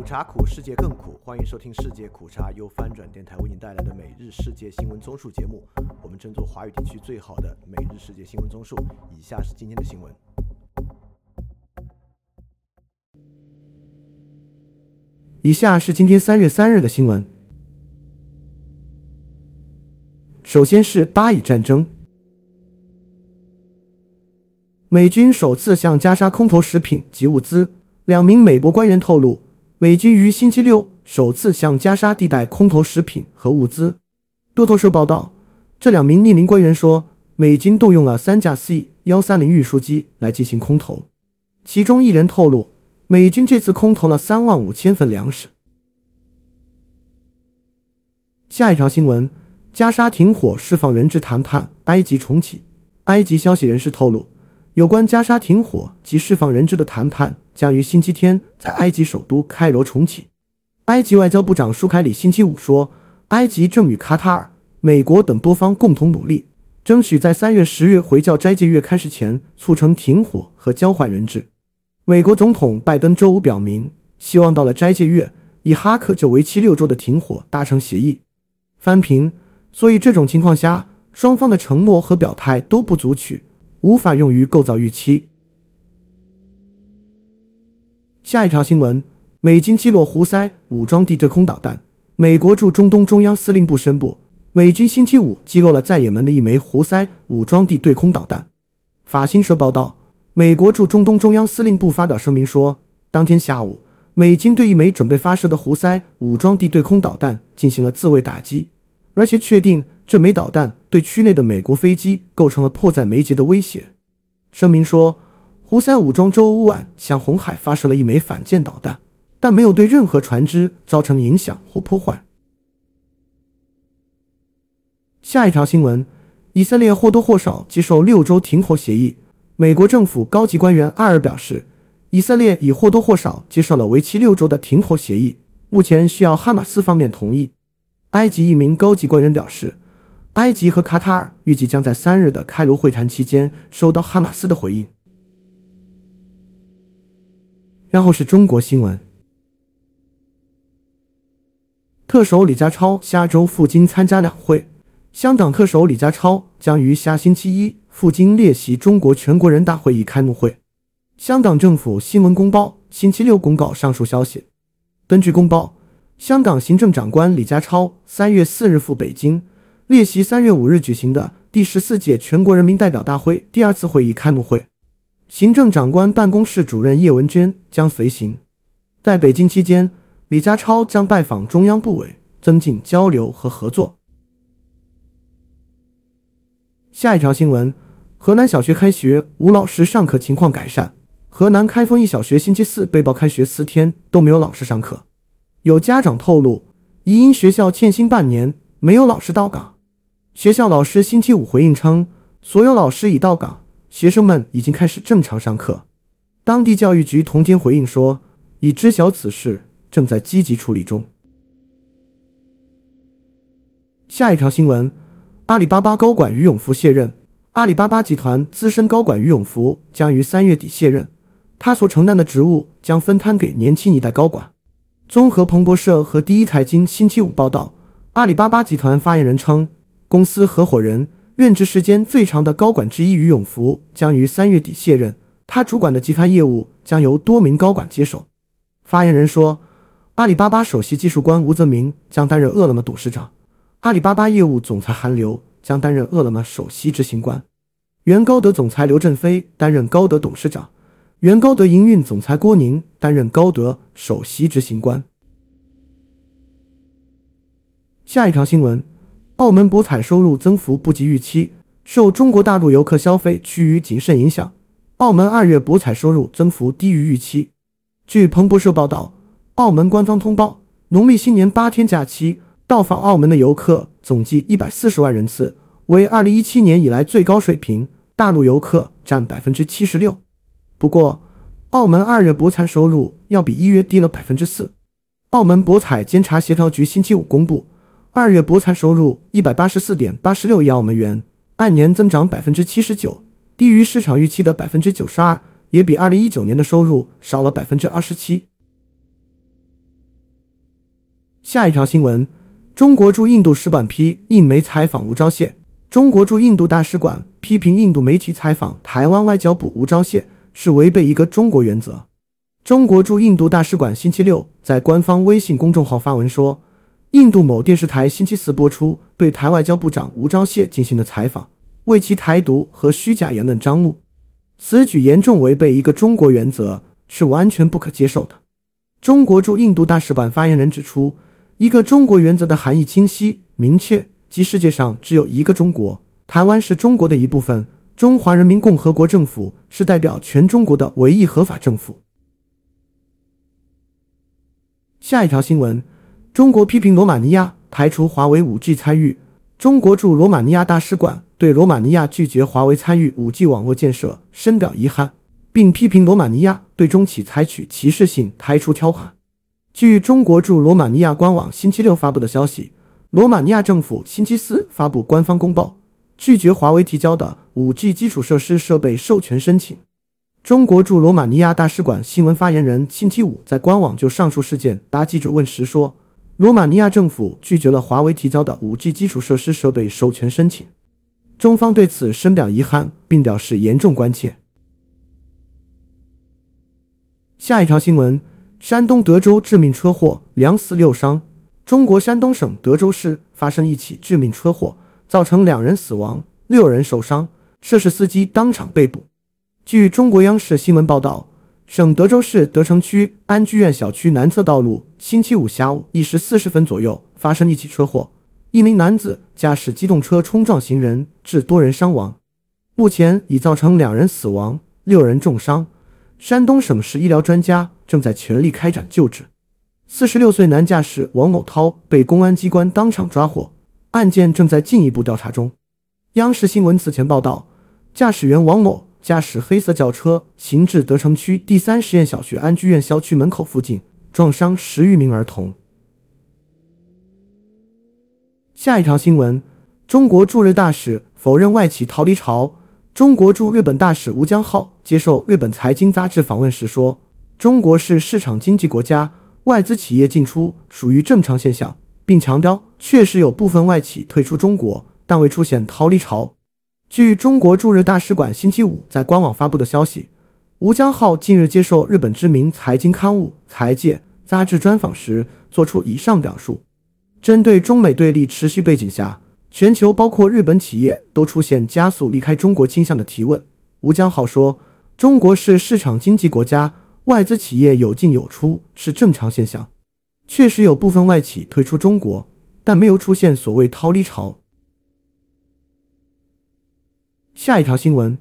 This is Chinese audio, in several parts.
苦茶苦，世界更苦。欢迎收听《世界苦茶》，由翻转电台为您带来的每日世界新闻综述节目。我们争做华语地区最好的每日世界新闻综述。以下是今天的新闻。以下是今天三月三日的新闻。首先是巴以战争，美军首次向加沙空投食品及物资。两名美国官员透露，美军于星期六首次向加沙地带空投食品和物资。路透社报道，这两名匿名官员说，美军动用了三架 C 幺三零运输机来进行空投。其中一人透露，美军这次空投了三万五千份粮食。下一条新闻：加沙停火、释放人质谈判，埃及重启。埃及消息人士透露。有关加沙停火及释放人质的谈判将于星期天在埃及首都开罗重启。埃及外交部长舒凯里星期五说，埃及正与卡塔尔、美国等多方共同努力，争取在三月十月回教斋戒月开始前促成停火和交换人质。美国总统拜登周五表明，希望到了斋戒月以哈克就为期六周的停火达成协议。翻平，所以这种情况下，双方的承诺和表态都不足取。无法用于构造预期。下一条新闻：美军击落胡塞武装地对空导弹。美国驻中东中央司令部宣布，美军星期五击落了在也门的一枚胡塞武装地对空导弹。法新社报道，美国驻中东中央司令部发表声明说，当天下午，美军对一枚准备发射的胡塞武装地对空导弹进行了自卫打击，而且确定。这枚导弹对区内的美国飞机构成了迫在眉睫的威胁。声明说，胡塞武装周五晚向红海发射了一枚反舰导弹，但没有对任何船只造成影响或破坏。下一条新闻：以色列或多或少接受六周停火协议。美国政府高级官员艾尔表示，以色列已或多或少接受了为期六周的停火协议，目前需要哈马斯方面同意。埃及一名高级官员表示。埃及和卡塔尔预计将在三日的开罗会谈期间收到哈马斯的回应。然后是中国新闻，特首李家超下周赴京参加两会。香港特首李家超将于下星期一赴京列席中国全国人大会议开幕会。香港政府新闻公报星期六公告上述消息。根据公报，香港行政长官李家超三月四日赴北京。列席三月五日举行的第十四届全国人民代表大会第二次会议开幕会，行政长官办公室主任叶文娟将随行。在北京期间，李家超将拜访中央部委，增进交流和合作。下一条新闻：河南小学开学，吴老师上课情况改善。河南开封一小学星期四被曝开学四天都没有老师上课，有家长透露，疑因学校欠薪半年，没有老师到岗。学校老师星期五回应称，所有老师已到岗，学生们已经开始正常上课。当地教育局同天回应说，已知晓此事，正在积极处理中。下一条新闻：阿里巴巴高管于永福卸任。阿里巴巴集团资深高管于永福将于三月底卸任，他所承担的职务将分摊给年轻一代高管。综合彭博社和第一财经星期五报道，阿里巴巴集团发言人称。公司合伙人、任职时间最长的高管之一于永福将于三月底卸任，他主管的集团业务将由多名高管接手。发言人说，阿里巴巴首席技术官吴泽明将担任饿了么董事长，阿里巴巴业务总裁韩流将担任饿了么首席执行官，原高德总裁刘振飞担任高德董事长，原高德营运总裁郭宁担任高德首席执行官。下一条新闻。澳门博彩收入增幅不及预期，受中国大陆游客消费趋于谨慎影响，澳门二月博彩收入增幅低于预期。据彭博社报道，澳门官方通报，农历新年八天假期到访澳门的游客总计一百四十万人次，为二零一七年以来最高水平，大陆游客占百分之七十六。不过，澳门二月博彩收入要比一月低了百分之四。澳门博彩监察协调局星期五公布。二月博彩收入一百八十四点八十六亿澳门元，按年增长百分之七十九，低于市场预期的百分之九十二，也比二零一九年的收入少了百分之二十七。下一条新闻：中国驻印度使馆批印媒采访吴钊燮。中国驻印度大使馆批评印度媒体采访台湾外交部吴钊燮是违背一个中国原则。中国驻印度大使馆星期六在官方微信公众号发文说，印度某电视台星期四播出对台外交部长吴钊燮进行的采访，为其台独和虚假言论张目，此举严重违背一个中国原则，是完全不可接受的。中国驻印度大使馆发言人指出，一个中国原则的含义清晰明确。即世界上只有一个中国，台湾是中国的一部分，中华人民共和国政府是代表全中国的唯一合法政府。下一条新闻：中国批评罗马尼亚排除华为 5G 参与。中国驻罗马尼亚大使馆对罗马尼亚拒绝华为参与 5G 网络建设深表遗憾，并批评罗马尼亚对中企采取歧视性排除条款。据中国驻罗马尼亚官网星期六发布的消息。罗马尼亚政府星期四发布官方公报，拒绝华为提交的 5G 基础设施设备授权申请。中国驻罗马尼亚大使馆新闻发言人星期五在官网就上述事件答记者问时说：“罗马尼亚政府拒绝了华为提交的 5G 基础设施设备授权申请，中方对此深表遗憾，并表示严重关切。”下一条新闻：山东德州致命车祸，两死六伤。中国山东省德州市发生一起致命车祸，造成两人死亡、六人受伤，涉事司机当场被捕。据中国央视新闻报道，省德州市德城区安居苑小区南侧道路，星期五下午一时四十分左右发生一起车祸，一名男子驾驶机动车冲撞行人，致多人伤亡，目前已造成两人死亡、六人重伤。山东省市医疗专家正在全力开展救治。四十六岁男驾驶王某涛被公安机关当场抓获，案件正在进一步调查中。央视新闻此前报道，驾驶员王某驾驶黑色轿车行至德城区第三实验小学安居院校区门口附近，撞伤十余名儿童。下一条新闻：中国驻日大使否认外企逃离潮。中国驻日本大使吴江浩接受日本财经杂志访问时说：“中国是市场经济国家。”外资企业进出属于正常现象，并强调确实有部分外企退出中国，但未出现逃离潮。据中国驻日大使馆星期五在官网发布的消息，吴江浩近日接受日本知名财经刊物《财界》杂志专访时，作出以上表述。针对中美对立持续背景下，全球包括日本企业都出现加速离开中国倾向的提问，吴江浩说：“中国是市场经济国家。”外资企业有进有出是正常现象，确实有部分外企退出中国，但没有出现所谓逃离潮。下一条新闻：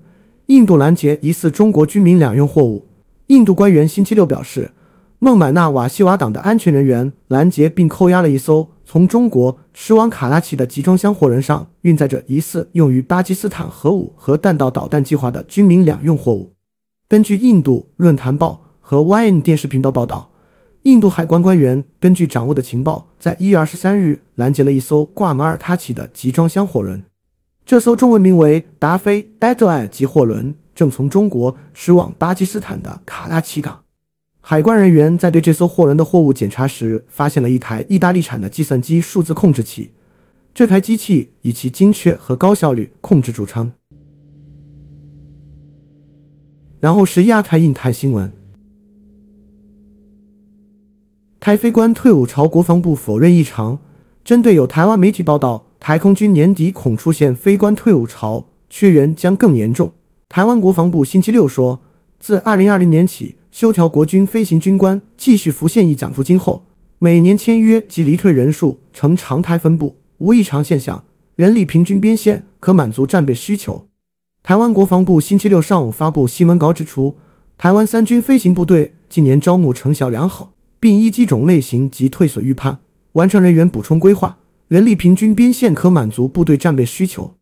印度拦截疑似中国军民两用货物。印度官员星期六表示，孟买纳瓦西瓦党的安全人员拦截并扣押了一艘从中国驶往卡拉奇的集装箱货轮上运载着疑似用于巴基斯坦核武和弹道导弹计划的军民两用货物。根据印度论坛报。和 YN 电视频道报道，印度海关官员根据掌握的情报，在一月二十三日拦截了一艘挂马耳他旗的集装箱货轮。这艘中文名为“达菲 d 德 d 级货轮，正从中国驶往巴基斯坦的卡拉奇港。海关人员在对这艘货轮的货物检查时，发现了一台意大利产的计算机数字控制器。这台机器以其精确和高效率控制著称。然后是亚太印太新闻。台飞官退伍潮，国防部否认异常。针对有台湾媒体报道，台空军年底恐出现飞官退伍潮，缺员将更严重。台湾国防部星期六说，自二零二零年起，修条国军飞行军官继续服现役奖助金后，每年签约及离退人数呈常态分布，无异常现象，人力平均边线可满足战备需求。台湾国防部星期六上午发布新闻稿指出，台湾三军飞行部队近年招募成效良好。并依机种类型及退损预判完成人员补充规划，人力平均边线可满足部队战备需求。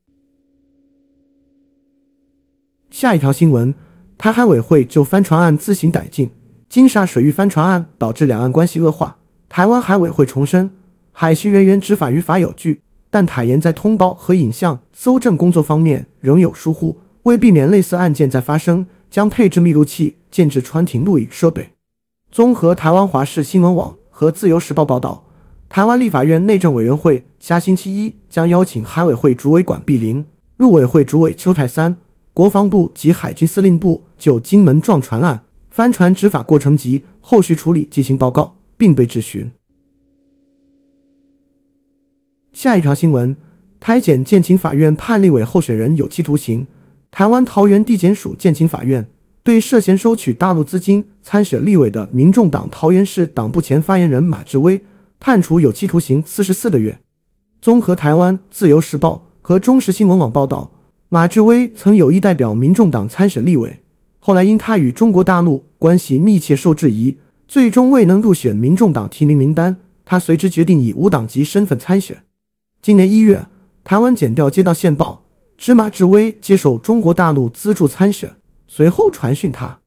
下一条新闻：台海委会就帆船案自行改进，金沙水域帆船案导致两岸关系恶化。台湾海委会重申，海巡人员执法于法有据，但坦言在通报和影像搜证工作方面仍有疏忽，为避免类似案件再发生，将配置密录器，建置船艇录影设备。综合台湾华视新闻网和自由时报报道，台湾立法院内政委员会下星期一将邀请海委会主委管碧玲、陆委会主委邱泰三、国防部及海军司令部就金门撞船案、帆船执法过程及后续处理进行报告，并被质询。下一条新闻：台检建勤法院判立委候选人有期徒刑。台湾桃园地检署建勤法院对涉嫌收取大陆资金参选立委的民众党桃园市党部前发言人马志威判处有期徒刑四十四个月。综合台湾自由时报和中时新闻网报道，马志威曾有意代表民众党参选立委，后来因他与中国大陆关系密切受质疑，最终未能入选民众党提名名单，他随之决定以无党籍身份参选。今年一月，台湾检调接到线报，指马志威接受中国大陆资助参选，随后传讯他。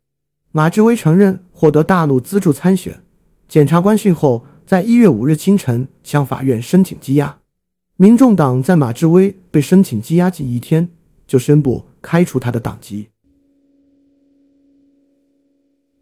马志威承认获得大陆资助参选。检察官讯后，在一月五日清晨向法院申请羁押。民众党在马志威被申请羁押仅一天，就宣布开除他的党籍。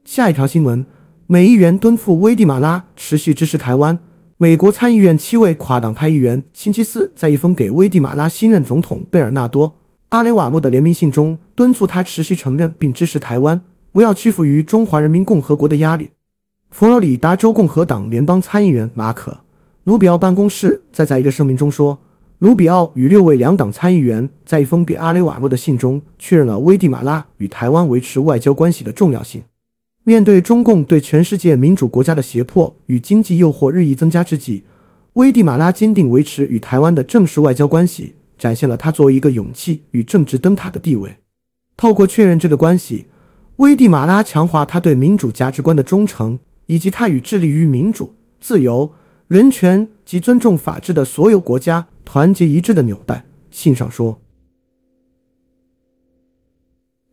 下一条新闻：美议员敦促危地马拉，持续支持台湾。美国参议院七位跨党派议员星期四在一封给危地马拉新任总统贝尔纳多·阿雷瓦诺的联名信中，敦促他持续承认并支持台湾，不要屈服于中华人民共和国的压力。佛罗里达州共和党联邦参议员马可·卢比奥办公室在在一个声明中说，卢比奥与六位两党参议员在一封给阿雷瓦诺的信中确认了危地马拉与台湾维持外交关系的重要性。面对中共对全世界民主国家的胁迫与经济诱惑日益增加之际，危地马拉坚定维持与台湾的正式外交关系，展现了他作为一个勇气与政治灯塔的地位。透过确认这个关系，危地马拉强化他对民主价值观的忠诚，以及他与致力于民主、自由、人权及尊重法治的所有国家团结一致的纽带。信上说。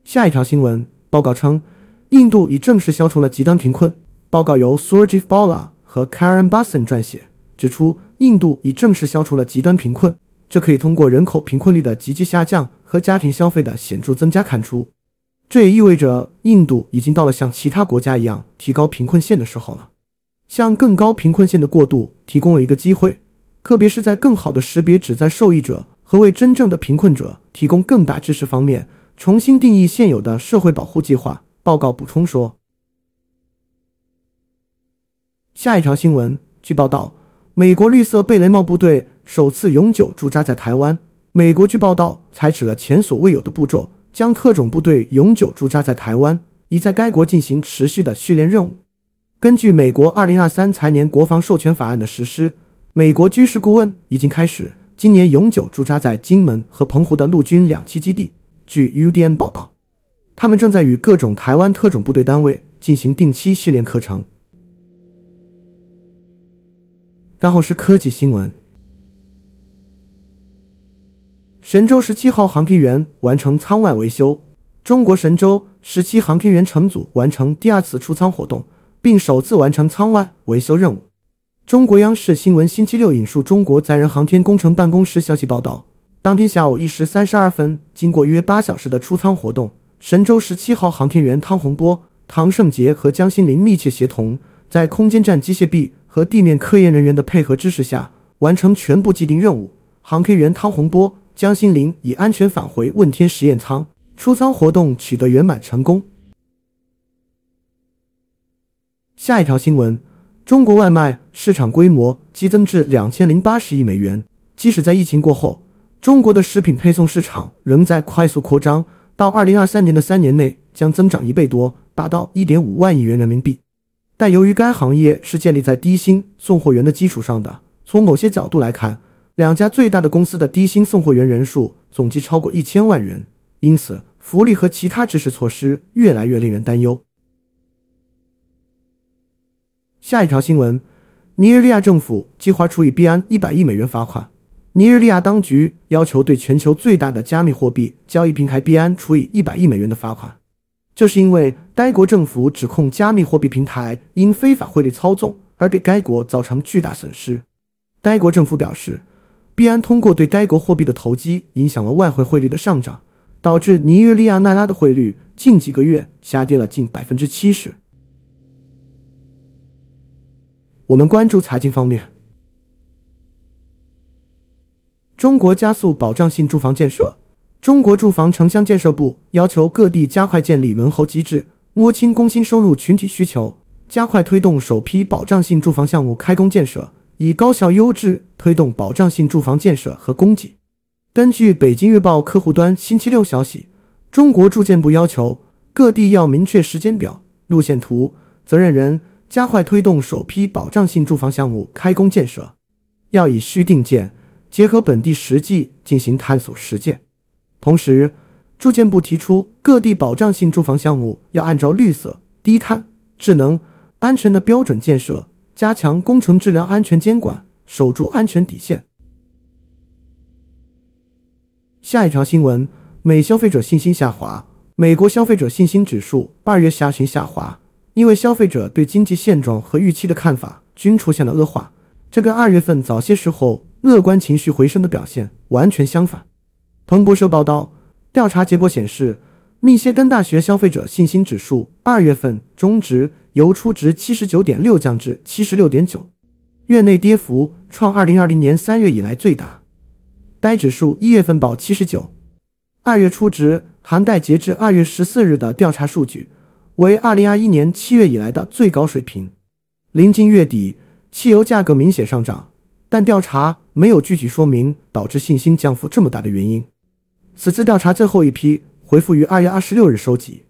下一条新闻报告称。印度已正式消除了极端贫困。报告由 Surjit Bala 和 Karen Basan 撰写，指出印度已正式消除了极端贫困，这可以通过人口贫困率的急剧下降和家庭消费的显著增加看出。这也意味着印度已经到了像其他国家一样提高贫困线的时候了。向更高贫困线的过渡提供了一个机会，特别是在更好的识别旨在受益者和为真正的贫困者提供更大支持方面，重新定义现有的社会保护计划。报告补充说，下一条新闻，据报道，美国绿色贝雷帽部队首次永久驻扎在台湾。美国据报道采取了前所未有的步骤，将特种部队永久驻扎在台湾，以在该国进行持续的训练任务。根据美国二零二三财年国防授权法案的实施，美国军事顾问已经开始今年永久驻扎在金门和澎湖的陆军两栖基地。据 UDN 报道。他们正在与各种台湾特种部队单位进行定期训练课程。然后是科技新闻：神舟十七号航天员完成舱外维修，中国神舟十七航天员乘组完成第二次出舱活动，并首次完成舱外维修任务。中国央视新闻星期六引述中国载人航天工程办公室消息报道，当天下午一时三十二分，经过约八小时的出舱活动。神舟十七号航天员汤洪波、唐胜杰和江心凌密切协同，在空间站机械臂和地面科研人员的配合支持下，完成全部既定任务。航天员汤洪波、江心凌已安全返回问天实验舱，出舱活动取得圆满成功。下一条新闻：中国外卖市场规模激增至两千零八十亿美元。即使在疫情过后，中国的食品配送市场仍在快速扩张。到二零二三年的三年内将增长一倍多，达到一点五万亿元人民币。但由于该行业是建立在低薪送货员的基础上的，从某些角度来看，两家最大的公司的低薪送货员人数总计超过一千万人，因此福利和其他支持措施越来越令人担忧。下一条新闻：尼日利亚政府计划处以币安一百亿美元罚款。尼日利亚当局要求对全球最大的加密货币交易平台币安处以一百亿美元的罚款，这是因为该国政府指控加密货币平台因非法汇率操纵而给该国造成巨大损失。该国政府表示，币安通过对该国货币的投机，影响了外汇汇率的上涨，导致尼日利亚奈拉的汇率近几个月下跌了近百分之七十。我们关注财经方面。中国加速保障性住房建设。中国住房城乡建设部要求各地加快建立轮候机制，摸清工薪收入群体需求，加快推动首批保障性住房项目开工建设，以高效优质推动保障性住房建设和供给。根据北京日报客户端星期六消息，中国住建部要求各地要明确时间表、路线图、责任人，加快推动首批保障性住房项目开工建设，要以虚定建，结合本地实际进行探索实践。同时，住建部提出，各地保障性住房项目要按照绿色、低碳、智能、安全的标准建设，加强工程质量安全监管，守住安全底线。下一条新闻：美消费者信心下滑。美国消费者信心指数二月下旬下滑，因为消费者对经济现状和预期的看法均出现了恶化，这跟二月份早些时候乐观情绪回升的表现完全相反。彭博社报道，调查结果显示，密歇根大学消费者信心指数二月份中值由初值七十九点六降至七十六点九，月内跌幅创二零二零年三月以来最大。该指数一月份报七十九，二月初值含带截至二月十四日的调查数据，为二零二一年七月以来的最高水平。临近月底，汽油价格明显上涨，但调查没有具体说明导致信心降幅这么大的原因。此次调查最后一批回复于二月二十六日收集。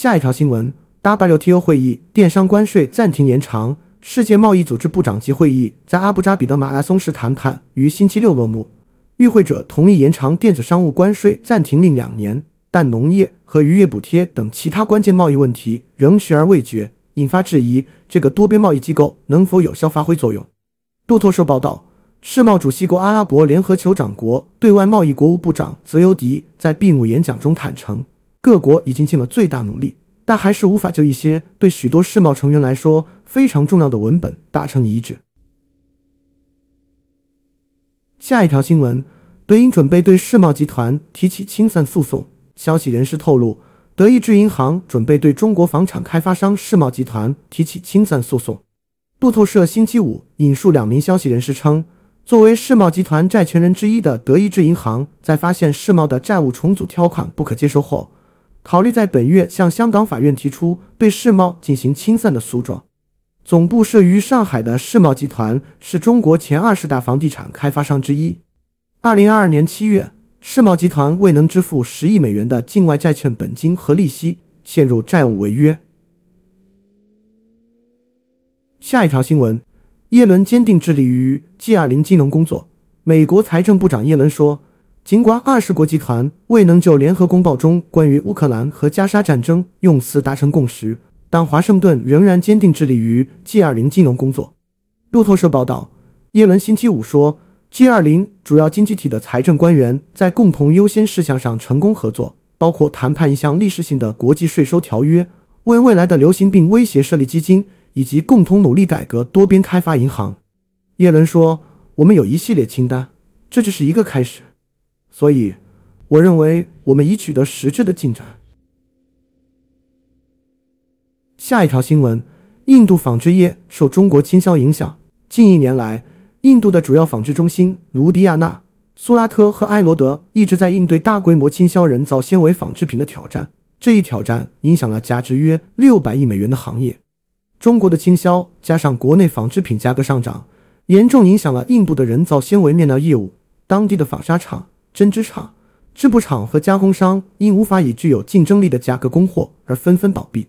下一条新闻：WTO 会议电商关税暂停延长。世界贸易组织部长级会议在阿布扎比的马拉松式谈判于星期六落幕，与会者同意延长电子商务关税暂停令两年，但农业和渔业补贴等其他关键贸易问题仍悬而未决，引发质疑这个多边贸易机构能否有效发挥作用。路透社报道。世贸主席国阿拉伯联合酋长国对外贸易国务部长泽尤迪在闭幕演讲中坦诚，各国已经尽了最大努力，但还是无法就一些对许多世贸成员来说非常重要的文本达成一致。下一条新闻：德银准备对世贸集团提起清算诉讼。消息人士透露，德意志银行准备对中国房产开发商世贸集团提起清算诉讼。路透社星期五引述两名消息人士称。作为世贸集团债权人之一的德意志银行，在发现世贸的债务重组条款不可接受后，考虑在本月向香港法院提出对世贸进行清算的诉状。总部设于上海的世贸集团是中国前二十大房地产开发商之一。二零二二年七月，世贸集团未能支付十亿美元的境外债券本金和利息，陷入债务违约。下一条新闻。耶伦坚定致力于 G20 金融工作。美国财政部长耶伦说：“尽管二十国集团未能就联合公报中关于乌克兰和加沙战争用词达成共识，但华盛顿仍然坚定致力于 G20 金融工作。”路透社报道，耶伦星期五说：“G20 主要经济体的财政官员在共同优先事项上成功合作，包括谈判一项历史性的国际税收条约，为未来的流行病威胁设立基金。”以及共同努力改革多边开发银行，耶伦说：“我们有一系列清单，这只是一个开始。所以，我认为我们已取得实质的进展。”下一条新闻：印度纺织业受中国倾销影响。近一年来，印度的主要纺织中心卢迪亚纳、苏拉特和埃罗德一直在应对大规模倾销人造纤维纺织品的挑战。这一挑战影响了价值约六百亿美元的行业。中国的倾销加上国内纺织品价格上涨，严重影响了印度的人造纤维面料业务。当地的纺纱厂、针织厂、织布厂和加工商因无法以具有竞争力的价格供货而纷纷倒闭。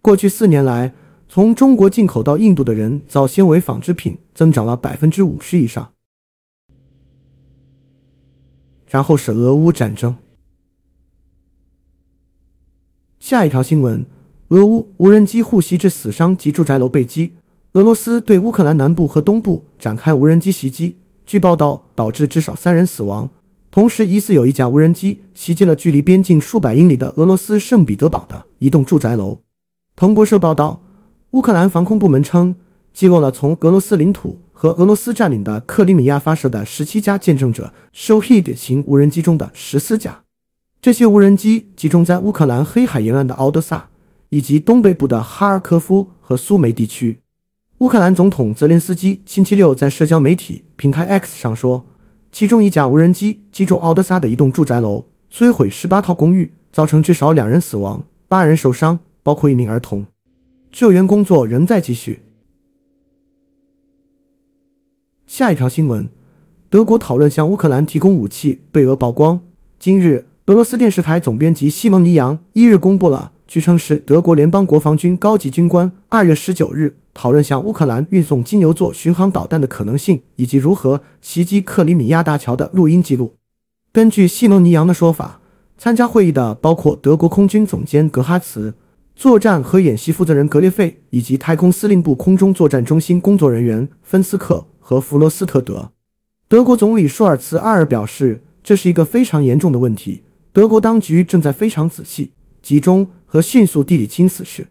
过去四年来，从中国进口到印度的人造纤维纺织品增长了百分之五十以上。然后是俄乌战争。下一条新闻。俄乌无人机互袭致死伤及住宅楼被击。俄罗斯对乌克兰南部和东部展开无人机袭击，据报道导致至少三人死亡。同时，疑似有一架无人机袭击了距离边境数百英里的俄罗斯圣彼得堡的一栋住宅楼。彭博社报道，乌克兰防空部门称，击落了从俄罗斯领土和俄罗斯占领的克里米亚发射的十七架见证者 showhid 型无人机中的十四架。这些无人机集中在乌克兰黑海沿岸的敖德萨。以及东北部的哈尔科夫和苏梅地区，乌克兰总统泽连斯基星期六在社交媒体平台 X 上说，其中一架无人机击中奥德萨的一栋住宅楼，摧毁十八套公寓，造成至少两人死亡、八人受伤，包括一名儿童。救援工作仍在继续。下一条新闻：德国讨论向乌克兰提供武器，被俄曝光。今日，俄罗斯电视台总编辑西蒙尼扬一日公布了，据称是德国联邦国防军高级军官二月十九日。讨论向乌克兰运送金牛座巡航导弹的可能性，以及如何袭击克里米亚大桥的录音记录。根据西诺尼扬的说法，参加会议的包括德国空军总监格哈茨、作战和演习负责人格列费，以及太空司令部空中作战中心工作人员芬斯克和弗罗斯特德。德国总理舒尔茨二日表示，这是一个非常严重的问题，德国当局正在非常仔细、集中和迅速地理清此事。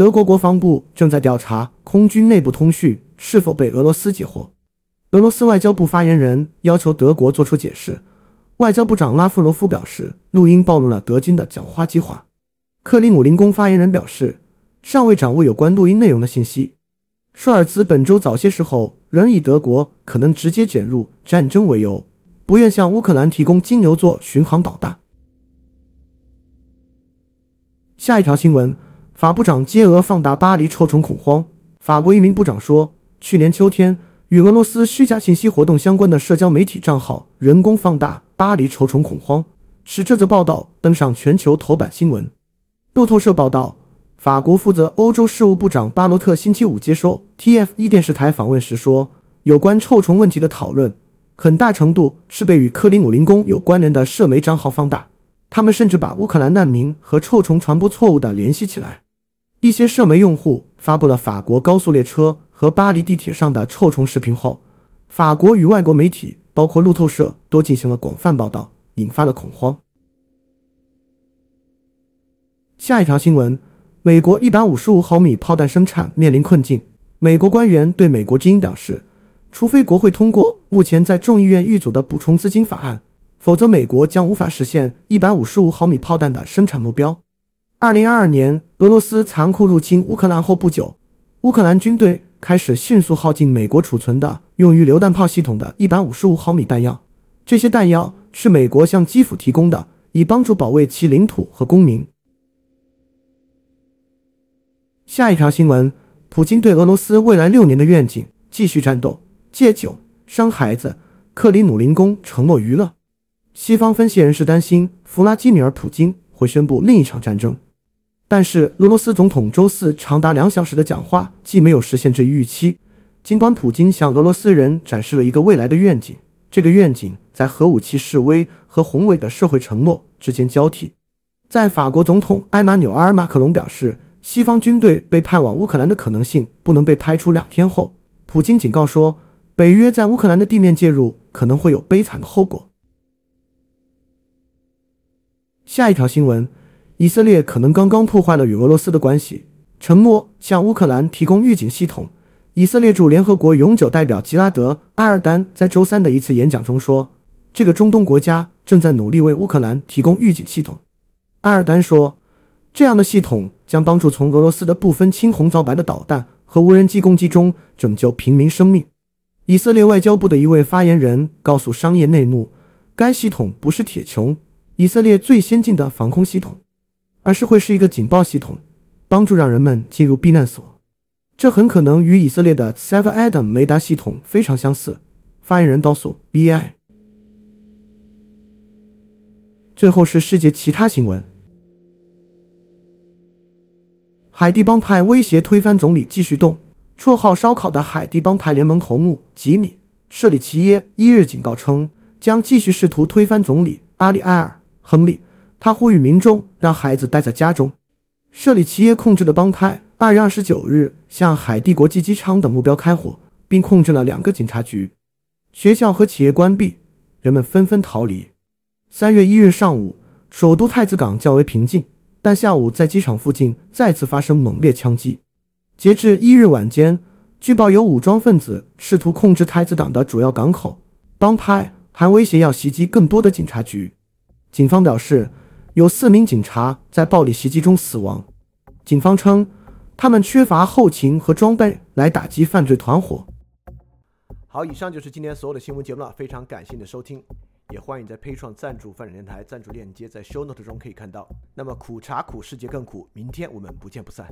德国国防部正在调查空军内部通讯是否被俄罗斯截获。俄罗斯外交部发言人要求德国作出解释。外交部长拉夫罗夫表示，录音暴露了德军的讲话计划。克里姆林宫发言人表示，尚未掌握有关录音内容的信息。舒尔茨本周早些时候仍以德国可能直接卷入战争为由，不愿向乌克兰提供金牛座巡航导弹。下一条新闻。法部长接俄放大巴黎臭虫恐慌。法国一名部长说，去年秋天与俄罗斯虚假信息活动相关的社交媒体账号人工放大巴黎臭虫恐慌，使这则报道登上全球头版新闻。路透社报道，法国负责欧洲事务部长巴罗特星期五接受 TF1 电视台访问时说，有关臭虫问题的讨论很大程度是被与克里姆林宫有关联的社媒账号放大，他们甚至把乌克兰难民和臭虫传播错误的联系起来。一些社媒用户发布了法国高速列车和巴黎地铁上的臭虫视频后，法国与外国媒体，包括路透社，都进行了广泛报道，引发了恐慌。下一条新闻：美国一百五十五毫米炮弹生产面临困境。美国官员对美国之音表示，除非国会通过目前在众议院预阻的补充资金法案，否则美国将无法实现一百五十五毫米炮弹的生产目标。二零二二年，俄罗斯残酷入侵乌克兰后不久，乌克兰军队开始迅速耗尽美国储存的用于榴弹炮系统的一百五十五毫米弹药。这些弹药是美国向基辅提供的，以帮助保卫其领土和公民。下一条新闻：普京对俄罗斯未来六年的愿景——继续战斗、戒酒、生孩子。克里姆林宫承诺娱乐。西方分析人士担心，弗拉基米尔·普京会宣布另一场战争。但是，俄罗斯总统周四长达两小时的讲话既没有实现这一预期。尽管普京向俄罗斯人展示了一个未来的愿景，这个愿景在核武器示威和宏伟的社会承诺之间交替。在法国总统埃马纽埃尔·马克龙表示西方军队被派往乌克兰的可能性不能被排除两天后，普京警告说，北约在乌克兰的地面介入可能会有悲惨的后果。下一条新闻。以色列可能刚刚破坏了与俄罗斯的关系，承诺向乌克兰提供预警系统。以色列驻联合国永久代表吉拉德·阿尔丹在周三的一次演讲中说：“这个中东国家正在努力为乌克兰提供预警系统。”阿尔丹说：“这样的系统将帮助从俄罗斯的不分青红皂白的导弹和无人机攻击中拯救平民生命。”以色列外交部的一位发言人告诉《商业内幕》，该系统不是铁穹，以色列最先进的防空系统。而是会是一个警报系统，帮助让人们进入避难所。这很可能与以色列的 Seven Adam 雷达系统非常相似。发言人告诉 BI。最后是世界其他新闻：海地帮派威胁推翻总理继续动。绰号“烧烤”的海地帮派联盟头目吉米·舍里奇耶一日警告称，将继续试图推翻总理阿里埃尔·亨利。他呼吁民众让孩子待在家中。舍里企业控制的帮派二月二十九日向海地国际机场等目标开火，并控制了两个警察局。学校和企业关闭，人们纷纷逃离。三月一日上午，首都太子港较为平静，但下午在机场附近再次发生猛烈枪击。截至一日晚间，据报有武装分子试图控制太子港的主要港口。帮派还威胁要袭击更多的警察局。警方表示。有四名警察在暴力袭击中死亡。警方称，他们缺乏后勤和装备来。打击犯罪团伙。好，以上就是今天所有的新闻节目了，非常感谢你的收听，也欢迎在配创赞助范展电台，赞助链接在 Show Note 中可以看到。那么苦茶苦，世界更苦，明天我们不见不散。